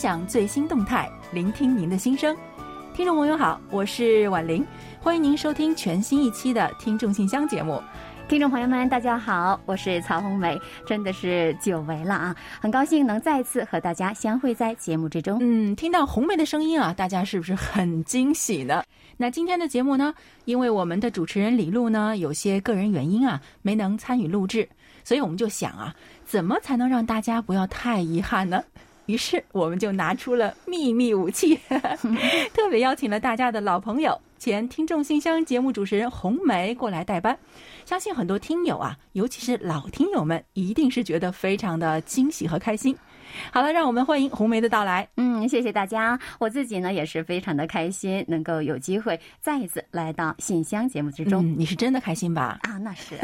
享最新动态，聆听您的心声。听众朋友好，我是婉玲，欢迎您收听全新一期的《听众信箱》节目。听众朋友们，大家好，我是曹红梅，真的是久违了啊，很高兴能再次和大家相会在节目之中。嗯，听到红梅的声音啊，大家是不是很惊喜呢？那今天的节目呢，因为我们的主持人李璐呢有些个人原因啊，没能参与录制，所以我们就想啊，怎么才能让大家不要太遗憾呢？于是我们就拿出了秘密武器，特别邀请了大家的老朋友，前听众信箱节目主持人红梅过来代班。相信很多听友啊，尤其是老听友们，一定是觉得非常的惊喜和开心。好了，让我们欢迎红梅的到来。嗯，谢谢大家。我自己呢也是非常的开心，能够有机会再一次来到信箱节目之中。嗯，你是真的开心吧？啊，那是，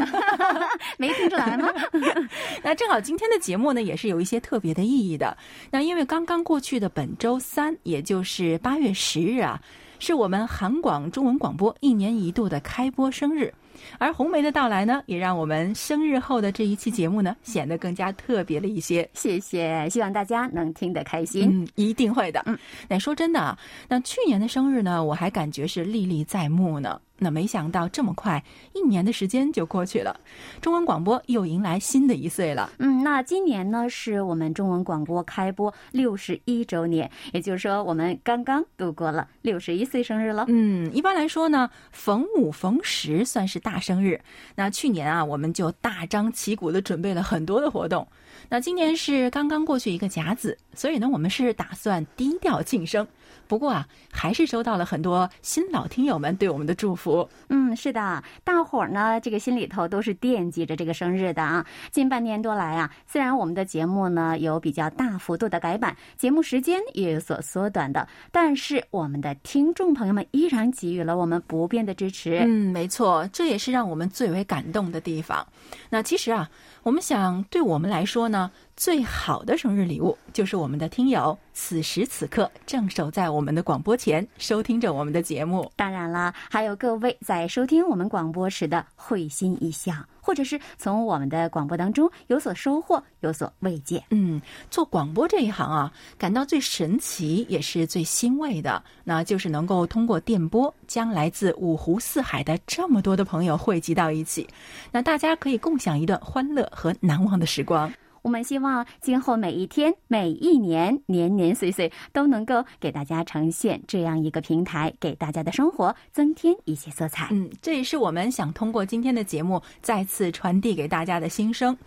没听出来吗？那正好今天的节目呢，也是有一些特别的意义的。那因为刚刚过去的本周三，也就是八月十日啊，是我们韩广中文广播一年一度的开播生日。而红梅的到来呢，也让我们生日后的这一期节目呢，显得更加特别了一些。谢谢，希望大家能听得开心。嗯，一定会的。嗯，那说真的啊，那去年的生日呢，我还感觉是历历在目呢。那没想到这么快，一年的时间就过去了，中文广播又迎来新的一岁了。嗯，那今年呢，是我们中文广播开播六十一周年，也就是说，我们刚刚度过了六十一岁生日了。嗯，一般来说呢，逢五逢十算是大生日。那去年啊，我们就大张旗鼓的准备了很多的活动。那今年是刚刚过去一个甲子，所以呢，我们是打算低调庆生。不过啊，还是收到了很多新老听友们对我们的祝福。嗯，是的，大伙儿呢，这个心里头都是惦记着这个生日的啊。近半年多来啊，虽然我们的节目呢有比较大幅度的改版，节目时间也有所缩短的，但是我们的听众朋友们依然给予了我们不变的支持。嗯，没错，这也是让我们最为感动的地方。那其实啊，我们想，对我们来说呢。最好的生日礼物就是我们的听友此时此刻正守在我们的广播前收听着我们的节目。当然了，还有各位在收听我们广播时的会心一笑，或者是从我们的广播当中有所收获、有所慰藉。嗯，做广播这一行啊，感到最神奇也是最欣慰的，那就是能够通过电波将来自五湖四海的这么多的朋友汇集到一起，那大家可以共享一段欢乐和难忘的时光。我们希望今后每一天、每一年、年年岁岁都能够给大家呈现这样一个平台，给大家的生活增添一些色彩。嗯，这也是我们想通过今天的节目再次传递给大家的心声。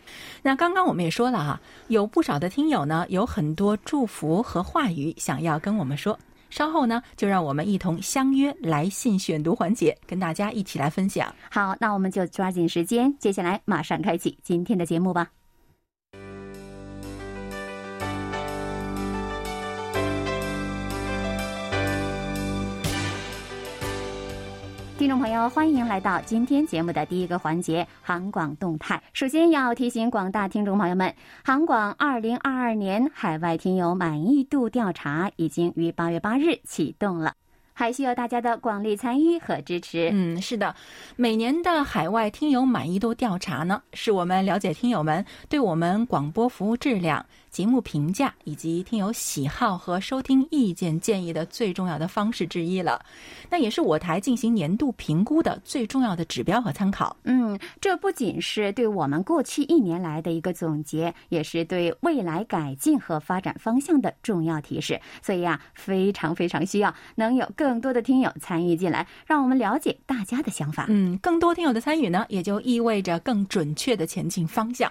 那刚刚我们也说了哈，有不少的听友呢，有很多祝福和话语想要跟我们说。稍后呢，就让我们一同相约来信选读环节，跟大家一起来分享。好，那我们就抓紧时间，接下来马上开启今天的节目吧。听众朋友，欢迎来到今天节目的第一个环节——韩广动态。首先要提醒广大听众朋友们，韩广二零二二年海外听友满意度调查已经于八月八日启动了。还需要大家的广力参与和支持。嗯，是的，每年的海外听友满意度调查呢，是我们了解听友们对我们广播服务质量、节目评价以及听友喜好和收听意见建议的最重要的方式之一了。那也是我台进行年度评估的最重要的指标和参考。嗯，这不仅是对我们过去一年来的一个总结，也是对未来改进和发展方向的重要提示。所以啊，非常非常需要能有更。更多的听友参与进来，让我们了解大家的想法。嗯，更多听友的参与呢，也就意味着更准确的前进方向。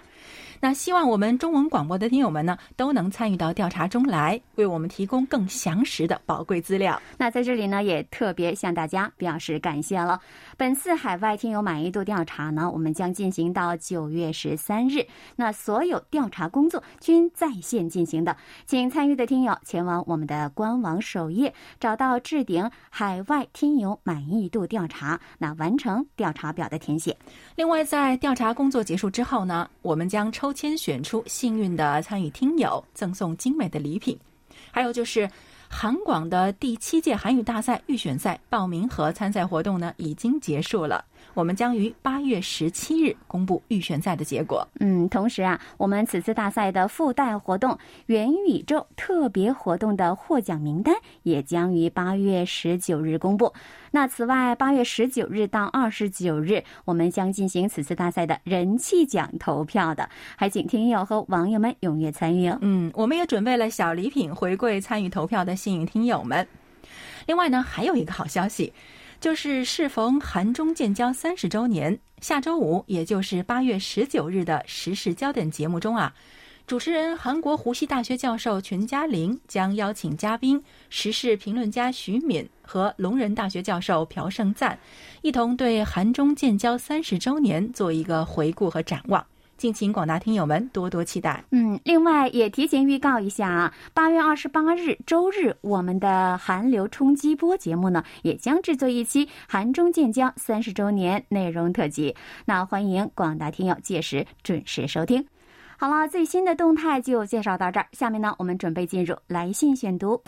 那希望我们中文广播的听友们呢，都能参与到调查中来，为我们提供更详实的宝贵资料。那在这里呢，也特别向大家表示感谢了。本次海外听友满意度调查呢，我们将进行到九月十三日。那所有调查工作均在线进行的，请参与的听友前往我们的官网首页，找到置顶海外听友满意度调查，那完成调查表的填写。另外，在调查工作结束之后呢，我们将抽。签选出幸运的参与听友，赠送精美的礼品。还有就是，韩广的第七届韩语大赛预选赛报名和参赛活动呢，已经结束了。我们将于八月十七日公布预选赛的结果。嗯，同时啊，我们此次大赛的附带活动——元宇宙特别活动的获奖名单也将于八月十九日公布。那此外，八月十九日到二十九日，我们将进行此次大赛的人气奖投票的，还请听友和网友们踊跃参与哦。嗯，我们也准备了小礼品回馈参与投票的幸运听友们。另外呢，还有一个好消息。就是适逢韩中建交三十周年，下周五，也就是八月十九日的时事焦点节目中啊，主持人韩国湖西大学教授全嘉玲将邀请嘉宾时事评论家徐敏和龙仁大学教授朴胜赞，一同对韩中建交三十周年做一个回顾和展望。敬请广大听友们多多期待。嗯，另外也提前预告一下啊，八月二十八日周日，我们的韩流冲击波节目呢，也将制作一期韩中建交三十周年内容特辑。那欢迎广大听友届时准时收听。好了，最新的动态就介绍到这儿，下面呢，我们准备进入来信选读。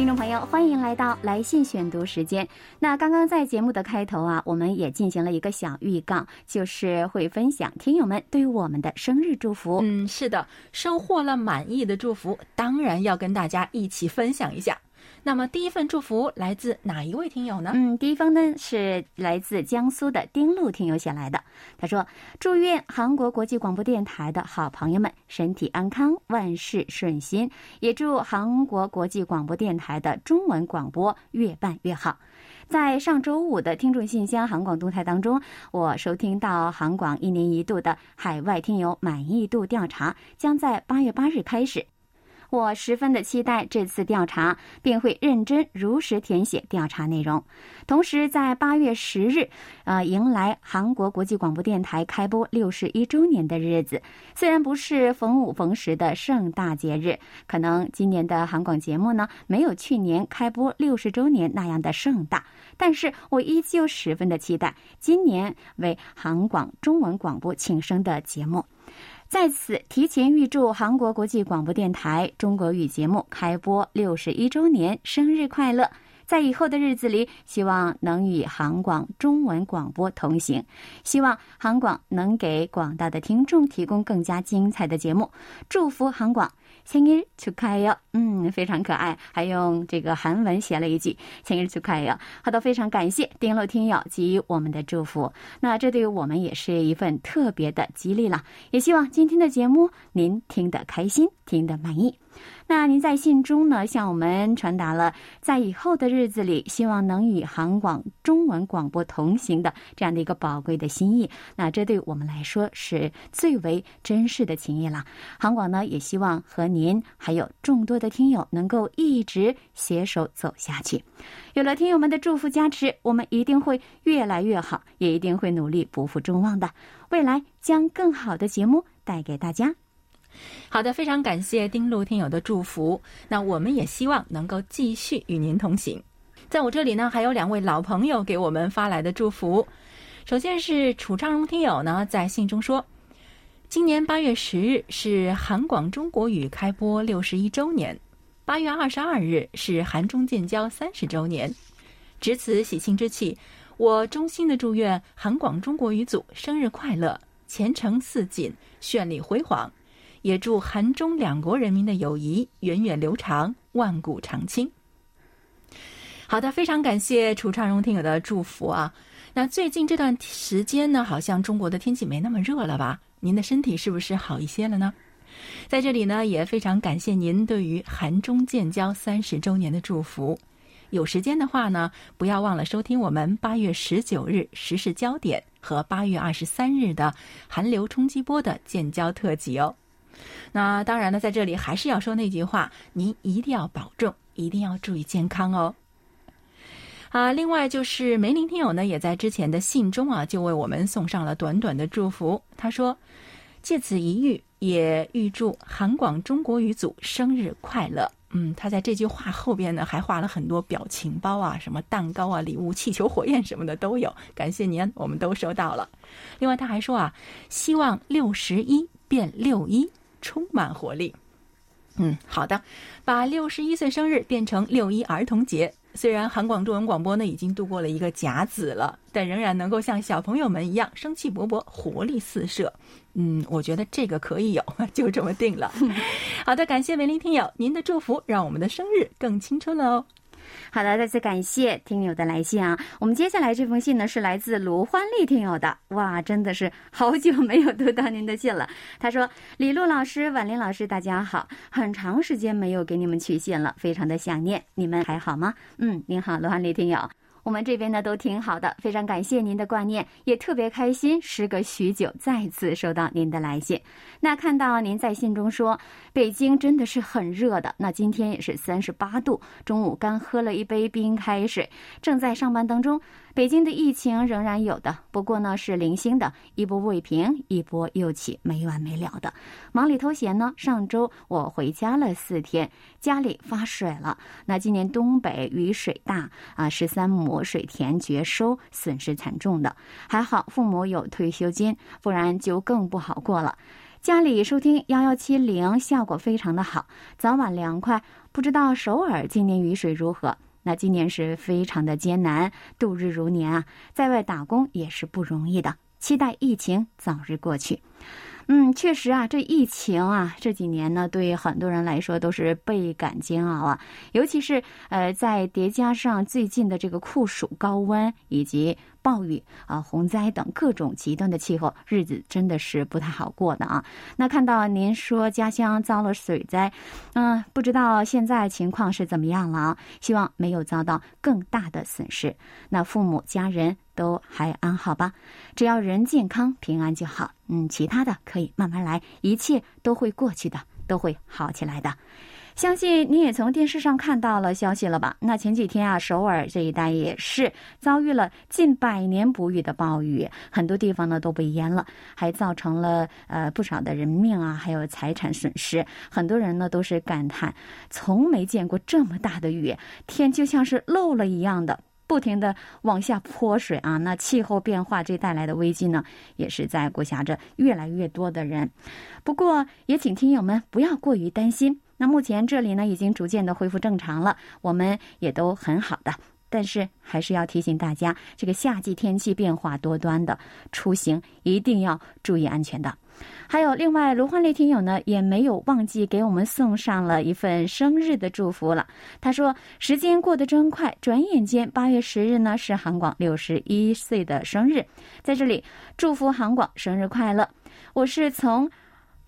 听众朋友，欢迎来到来信选读时间。那刚刚在节目的开头啊，我们也进行了一个小预告，就是会分享听友们对于我们的生日祝福。嗯，是的，收获了满意的祝福，当然要跟大家一起分享一下。那么第一份祝福来自哪一位听友呢？嗯，第一封呢是来自江苏的丁路听友写来的。他说：“祝愿韩国国际广播电台的好朋友们身体安康，万事顺心。也祝韩国国际广播电台的中文广播越办越好。”在上周五的听众信箱韩广动态当中，我收听到韩广一年一度的海外听友满意度调查将在八月八日开始。我十分的期待这次调查，并会认真如实填写调查内容。同时，在八月十日，呃，迎来韩国国际广播电台开播六十一周年的日子。虽然不是逢五逢十的盛大节日，可能今年的韩广节目呢，没有去年开播六十周年那样的盛大，但是我依旧十分的期待今年为韩广中文广播庆生的节目。在此提前预祝韩国国际广播电台中国语节目开播六十一周年生日快乐！在以后的日子里，希望能与韩广中文广播同行，希望韩广能给广大的听众提供更加精彩的节目。祝福韩广！생일축하해 요。 嗯，非常可爱，还用这个韩文写了一句생일축하해 요。 好的，非常感谢丁乐听友给予我们的祝福。那这对于我们也是一份特别的激励了。也希望今天的节目您听得开心，听得满意。 那您在信中呢，向我们传达了在以后的日子里，希望能与韩广中文广播同行的这样的一个宝贵的心意。那这对我们来说是最为真实的情谊了。韩广呢，也希望和您还有众多的听友能够一直携手走下去。有了听友们的祝福加持，我们一定会越来越好，也一定会努力不负众望的。未来将更好的节目带给大家。好的，非常感谢丁路听友的祝福。那我们也希望能够继续与您同行。在我这里呢，还有两位老朋友给我们发来的祝福。首先是楚昌荣听友呢，在信中说，今年八月十日是韩广中国语开播六十一周年，八月二十二日是韩中建交三十周年。值此喜庆之际，我衷心的祝愿韩广中国语组生日快乐，前程似锦，绚丽辉煌。也祝韩中两国人民的友谊源远流长、万古长青。好的，非常感谢楚畅荣听友的祝福啊！那最近这段时间呢，好像中国的天气没那么热了吧？您的身体是不是好一些了呢？在这里呢，也非常感谢您对于韩中建交三十周年的祝福。有时间的话呢，不要忘了收听我们八月十九日时事焦点和八月二十三日的韩流冲击波的建交特辑哦。那当然呢，在这里还是要说那句话，您一定要保重，一定要注意健康哦。啊，另外就是梅林听友呢，也在之前的信中啊，就为我们送上了短短的祝福。他说：“借此一遇，也预祝韩广中国语组生日快乐。”嗯，他在这句话后边呢，还画了很多表情包啊，什么蛋糕啊、礼物、气球、火焰什么的都有。感谢您，我们都收到了。另外他还说啊，希望六十一变六一。充满活力。嗯，好的，把六十一岁生日变成六一儿童节。虽然韩广中文广播呢已经度过了一个甲子了，但仍然能够像小朋友们一样生气勃勃、活力四射。嗯，我觉得这个可以有，就这么定了。好的，感谢梅林听友您的祝福，让我们的生日更青春了哦。好的，再次感谢听友的来信啊！我们接下来这封信呢是来自卢欢丽听友的，哇，真的是好久没有读到您的信了。他说：“李璐老师、婉玲老师，大家好，很长时间没有给你们取信了，非常的想念，你们还好吗？”嗯，您好，卢欢丽听友。我们这边呢都挺好的，非常感谢您的挂念，也特别开心，时隔许久再次收到您的来信。那看到您在信中说，北京真的是很热的，那今天也是三十八度，中午刚喝了一杯冰开水，正在上班当中。北京的疫情仍然有的，不过呢是零星的，一波未平，一波又起，没完没了的。忙里偷闲呢，上周我回家了四天，家里发水了。那今年东北雨水大啊，十三亩水田绝收，损失惨重的。还好父母有退休金，不然就更不好过了。家里收听幺幺七零效果非常的好，早晚凉快。不知道首尔今年雨水如何？那今年是非常的艰难，度日如年啊，在外打工也是不容易的。期待疫情早日过去。嗯，确实啊，这疫情啊，这几年呢，对很多人来说都是倍感煎熬啊。尤其是呃，在叠加上最近的这个酷暑、高温以及暴雨啊、洪灾等各种极端的气候，日子真的是不太好过的啊。那看到您说家乡遭了水灾，嗯，不知道现在情况是怎么样了啊？希望没有遭到更大的损失。那父母家人。都还安好吧？只要人健康平安就好。嗯，其他的可以慢慢来，一切都会过去的，都会好起来的。相信你也从电视上看到了消息了吧？那前几天啊，首尔这一带也是遭遇了近百年不遇的暴雨，很多地方呢都被淹了，还造成了呃不少的人命啊，还有财产损失。很多人呢都是感叹，从没见过这么大的雨，天就像是漏了一样的。不停的往下泼水啊，那气候变化这带来的危机呢，也是在裹挟着越来越多的人。不过，也请听友们不要过于担心。那目前这里呢，已经逐渐的恢复正常了，我们也都很好的。但是还是要提醒大家，这个夏季天气变化多端的，出行一定要注意安全的。还有另外，卢焕丽听友呢也没有忘记给我们送上了一份生日的祝福了。他说：“时间过得真快，转眼间八月十日呢是韩广六十一岁的生日，在这里祝福韩广生日快乐。”我是从。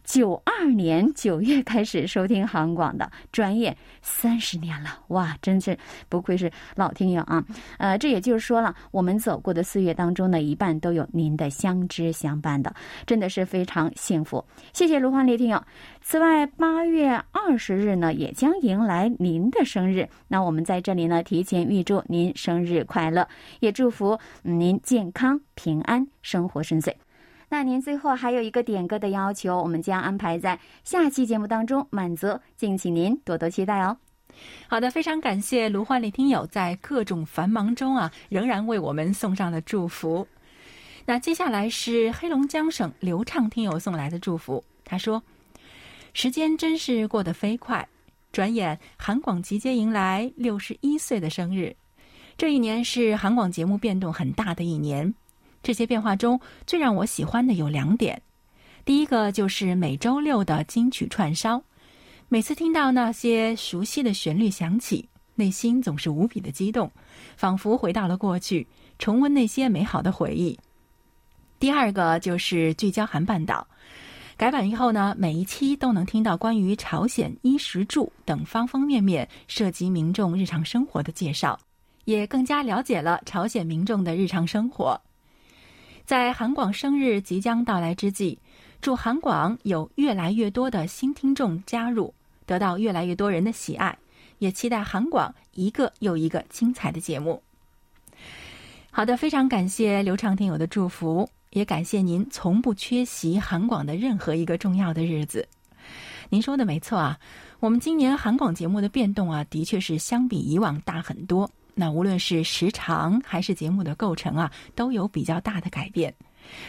九二年九月开始收听韩广的，转眼三十年了，哇，真是不愧是老听友啊！呃，这也就是说了，我们走过的岁月当中呢，一半都有您的相知相伴的，真的是非常幸福。谢谢卢焕丽听友。此外，八月二十日呢，也将迎来您的生日，那我们在这里呢，提前预祝您生日快乐，也祝福您健康平安，生活顺遂。那您最后还有一个点歌的要求，我们将安排在下期节目当中满足，敬请您多多期待哦。好的，非常感谢卢焕丽听友在各种繁忙中啊，仍然为我们送上了祝福。那接下来是黑龙江省流畅听友送来的祝福，他说：“时间真是过得飞快，转眼韩广即将迎来六十一岁的生日，这一年是韩广节目变动很大的一年。”这些变化中最让我喜欢的有两点，第一个就是每周六的金曲串烧，每次听到那些熟悉的旋律响起，内心总是无比的激动，仿佛回到了过去，重温那些美好的回忆。第二个就是聚焦韩半岛，改版以后呢，每一期都能听到关于朝鲜衣食住等方方面面涉及民众日常生活的介绍，也更加了解了朝鲜民众的日常生活。在韩广生日即将到来之际，祝韩广有越来越多的新听众加入，得到越来越多人的喜爱，也期待韩广一个又一个精彩的节目。好的，非常感谢刘畅听友的祝福，也感谢您从不缺席韩广的任何一个重要的日子。您说的没错啊，我们今年韩广节目的变动啊，的确是相比以往大很多。那无论是时长还是节目的构成啊，都有比较大的改变，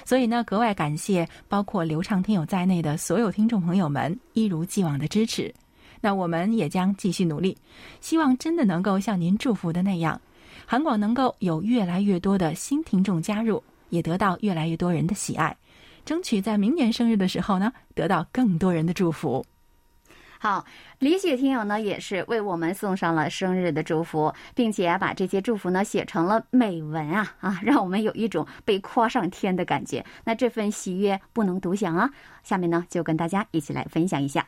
所以呢，格外感谢包括流畅听友在内的所有听众朋友们一如既往的支持。那我们也将继续努力，希望真的能够像您祝福的那样，韩广能够有越来越多的新听众加入，也得到越来越多人的喜爱，争取在明年生日的时候呢，得到更多人的祝福。好，李雪听友呢也是为我们送上了生日的祝福，并且把这些祝福呢写成了美文啊 啊，让我们有一种被夸上天的感觉。那这份喜悦不能独享啊，下面呢就跟大家一起来分享一下。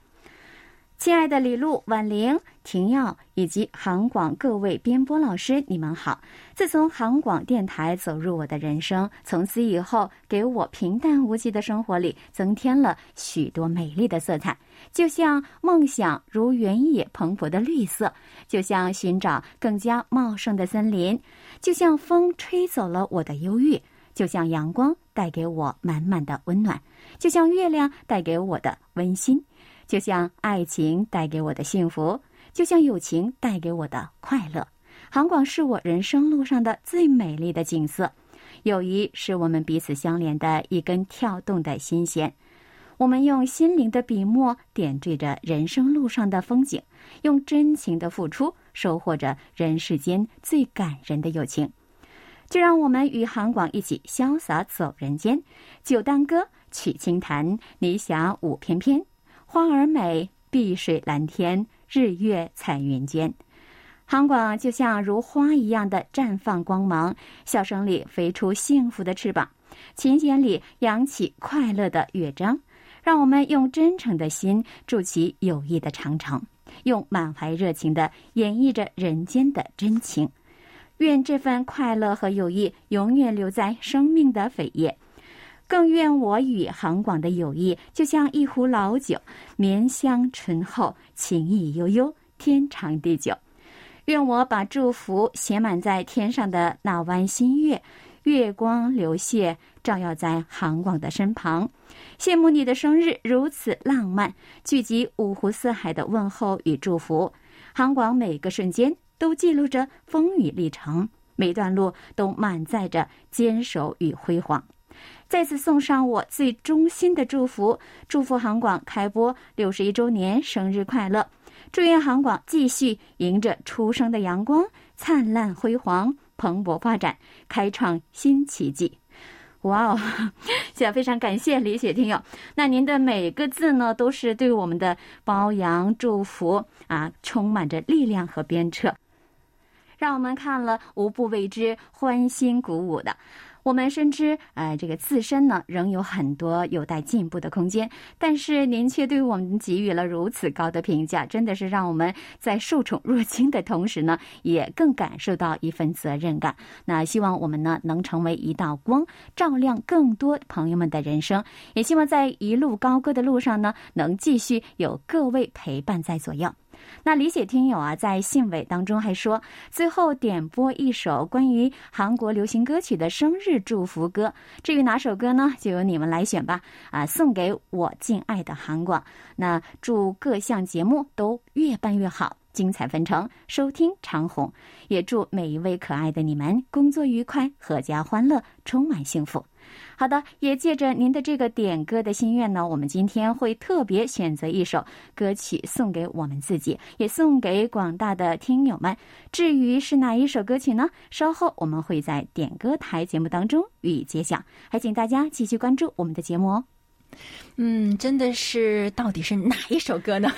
亲爱的李璐、婉玲、婷耀以及韩广各位编播老师，你们好！自从韩广电台走入我的人生，从此以后，给我平淡无奇的生活里增添了许多美丽的色彩，就像梦想如原野蓬勃的绿色，就像寻找更加茂盛的森林，就像风吹走了我的忧郁，就像阳光带给我满满的温暖，就像月亮带给我的温馨。就像爱情带给我的幸福，就像友情带给我的快乐，韩广是我人生路上的最美丽的景色。友谊是我们彼此相连的一根跳动的心弦。我们用心灵的笔墨点缀着人生路上的风景，用真情的付出收获着人世间最感人的友情。就让我们与韩广一起潇洒走人间。酒当歌，曲轻弹，你想舞翩翩。花儿美，碧水蓝天，日月彩云间。韩广就像如花一样的绽放光芒，笑声里飞出幸福的翅膀，琴弦里扬起快乐的乐章。让我们用真诚的心筑起友谊的长城，用满怀热情的演绎着人间的真情。愿这份快乐和友谊永远留在生命的扉页。更愿我与韩广的友谊就像一壶老酒，绵香醇厚，情意悠悠，天长地久。愿我把祝福写满在天上的那弯新月，月光流泻，照耀在韩广的身旁。羡慕你的生日如此浪漫，聚集五湖四海的问候与祝福。韩广每个瞬间都记录着风雨历程，每段路都满载着坚守与辉煌。再次送上我最衷心的祝福，祝福航广开播六十一周年生日快乐！祝愿航广继续迎着初升的阳光，灿烂辉煌，蓬勃发展，开创新奇迹！哇哦，现在非常感谢李雪听友，那您的每个字呢，都是对我们的褒扬祝福啊，充满着力量和鞭策，让我们看了无不为之欢欣鼓舞的。我们深知，呃，这个自身呢仍有很多有待进步的空间，但是您却对我们给予了如此高的评价，真的是让我们在受宠若惊的同时呢，也更感受到一份责任感。那希望我们呢能成为一道光，照亮更多朋友们的人生，也希望在一路高歌的路上呢，能继续有各位陪伴在左右。那李雪听友啊，在信尾当中还说，最后点播一首关于韩国流行歌曲的生日祝福歌。至于哪首歌呢？就由你们来选吧。啊，送给我敬爱的韩广。那祝各项节目都越办越好，精彩纷呈，收听长虹。也祝每一位可爱的你们工作愉快，阖家欢乐，充满幸福。好的，也借着您的这个点歌的心愿呢，我们今天会特别选择一首歌曲送给我们自己，也送给广大的听友们。至于是哪一首歌曲呢？稍后我们会在点歌台节目当中予以揭晓，还请大家继续关注我们的节目哦。嗯，真的是，到底是哪一首歌呢？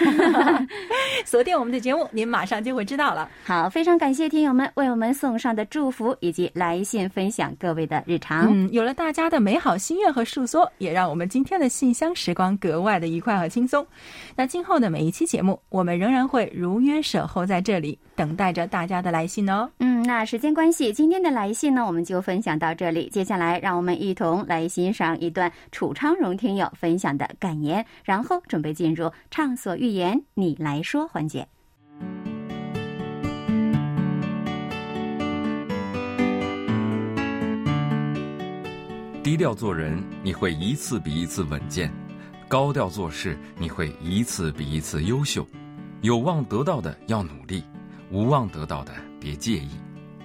锁定我们的节目，您马上就会知道了。好，非常感谢听友们为我们送上的祝福以及来信分享各位的日常。嗯，有了大家的美好心愿和诉说，也让我们今天的信箱时光格外的愉快和轻松。那今后的每一期节目，我们仍然会如约守候在这里，等待着大家的来信哦。嗯，那时间关系，今天的来信呢，我们就分享到这里。接下来，让我们一同来欣赏一段楚昌荣听友分享。的感言，然后准备进入畅所欲言，你来说环节。低调做人，你会一次比一次稳健；高调做事，你会一次比一次优秀。有望得到的要努力，无望得到的别介意。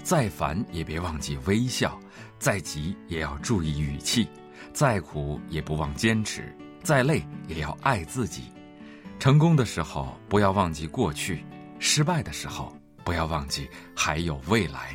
再烦也别忘记微笑，再急也要注意语气，再苦也不忘坚持。再累也要爱自己，成功的时候不要忘记过去，失败的时候不要忘记还有未来。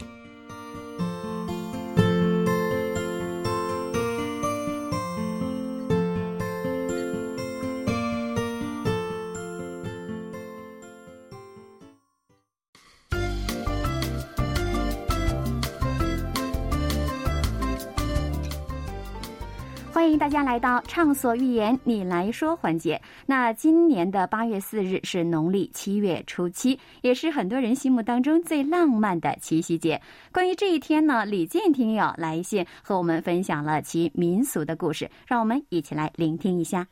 家来到《畅所欲言》，你来说环节。那今年的八月四日是农历七月初七，也是很多人心目当中最浪漫的七夕节。关于这一天呢，李健听友来信和我们分享了其民俗的故事，让我们一起来聆听一下。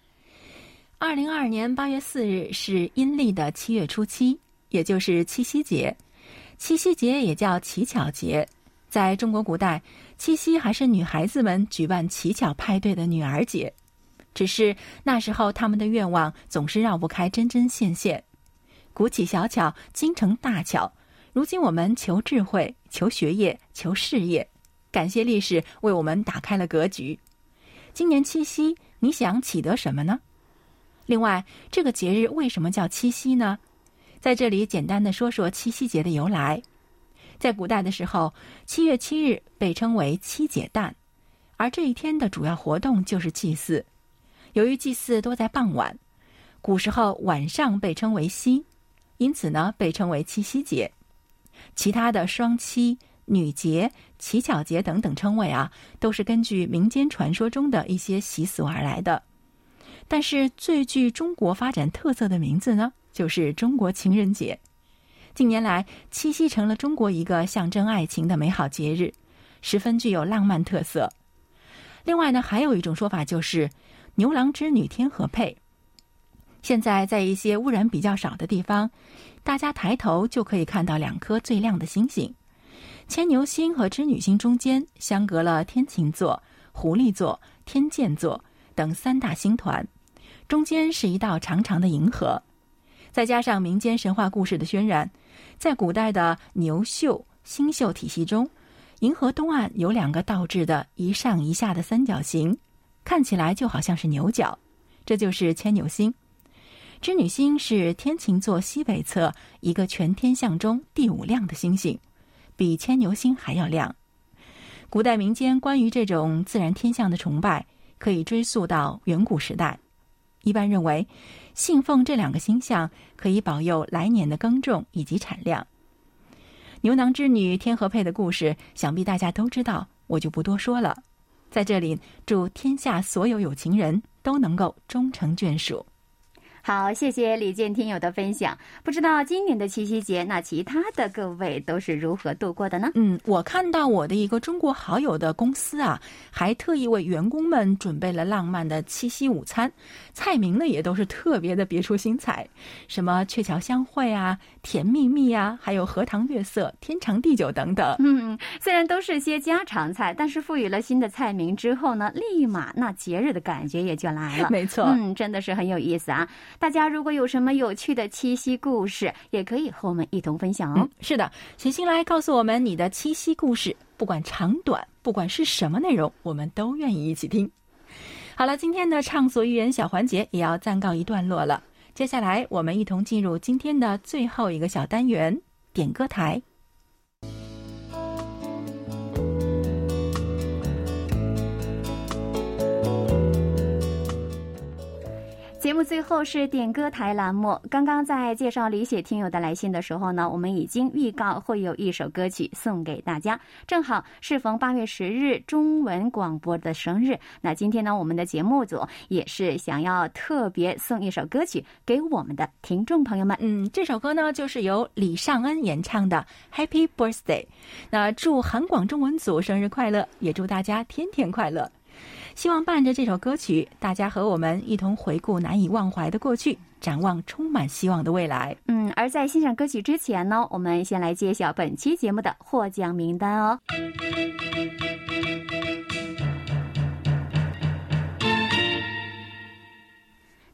二零二二年八月四日是阴历的七月初七，也就是七夕节。七夕节也叫乞巧节。在中国古代，七夕还是女孩子们举办乞巧派对的女儿节，只是那时候他们的愿望总是绕不开真真线线。鼓起小巧，精成大巧。如今我们求智慧、求学业、求事业，感谢历史为我们打开了格局。今年七夕，你想祈得什么呢？另外，这个节日为什么叫七夕呢？在这里简单的说说七夕节的由来。在古代的时候，七月七日被称为七姐诞，而这一天的主要活动就是祭祀。由于祭祀多在傍晚，古时候晚上被称为夕，因此呢被称为七夕节。其他的双七、女节、乞巧节等等称谓啊，都是根据民间传说中的一些习俗而来的。但是最具中国发展特色的名字呢，就是中国情人节。近年来，七夕成了中国一个象征爱情的美好节日，十分具有浪漫特色。另外呢，还有一种说法就是“牛郎织女天合配”。现在在一些污染比较少的地方，大家抬头就可以看到两颗最亮的星星——牵牛星和织女星中间相隔了天琴座、狐狸座、天剑座等三大星团，中间是一道长长的银河。再加上民间神话故事的渲染，在古代的牛宿、星宿体系中，银河东岸有两个倒置的一上一下的三角形，看起来就好像是牛角，这就是牵牛星。织女星是天琴座西北侧一个全天象中第五亮的星星，比牵牛星还要亮。古代民间关于这种自然天象的崇拜，可以追溯到远古时代。一般认为，信奉这两个星象可以保佑来年的耕种以及产量。牛郎织女天河配的故事，想必大家都知道，我就不多说了。在这里，祝天下所有有情人都能够终成眷属。好，谢谢李健听友的分享。不知道今年的七夕节，那其他的各位都是如何度过的呢？嗯，我看到我的一个中国好友的公司啊，还特意为员工们准备了浪漫的七夕午餐，菜名呢也都是特别的别出心裁，什么鹊桥相会啊、甜蜜蜜啊，还有荷塘月色、天长地久等等。嗯，虽然都是些家常菜，但是赋予了新的菜名之后呢，立马那节日的感觉也就来了。没错，嗯，真的是很有意思啊。大家如果有什么有趣的七夕故事，也可以和我们一同分享哦。是的，写信来告诉我们你的七夕故事，不管长短，不管是什么内容，我们都愿意一起听。好了，今天的畅所欲言小环节也要暂告一段落了。接下来，我们一同进入今天的最后一个小单元——点歌台。节目最后是点歌台栏目。刚刚在介绍李雪听友的来信的时候呢，我们已经预告会有一首歌曲送给大家。正好适逢八月十日中文广播的生日，那今天呢，我们的节目组也是想要特别送一首歌曲给我们的听众朋友们。嗯，这首歌呢就是由李尚恩演唱的《Happy Birthday》。那祝韩广中文组生日快乐，也祝大家天天快乐。希望伴着这首歌曲，大家和我们一同回顾难以忘怀的过去，展望充满希望的未来。嗯，而在欣赏歌曲之前呢，我们先来揭晓本期节目的获奖名单哦。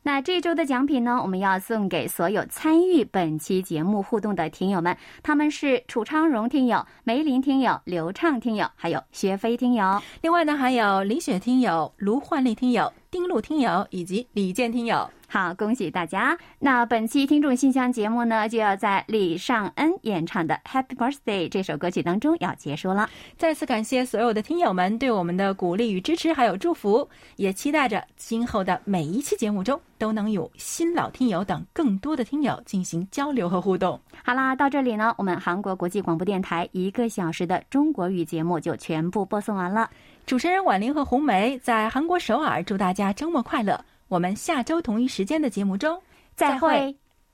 那这周的奖品呢，我们要送给所有参与本期节目互动的听友们，他们是楚昌荣听友、梅林听友、刘畅听友，还有薛飞听友。另外呢，还有李雪听友、卢焕丽听友、丁露听友以及李健听友。好，恭喜大家！那本期听众信箱节目呢，就要在李尚恩演唱的《Happy Birthday》这首歌曲当中要结束了。再次感谢所有的听友们对我们的鼓励与支持，还有祝福，也期待着今后的每一期节目中都能有新老听友等更多的听友进行交流和互动。好啦，到这里呢，我们韩国国际广播电台一个小时的中国语节目就全部播送完了。主持人婉玲和红梅在韩国首尔，祝大家周末快乐。我们下周同一时间的节目中再会。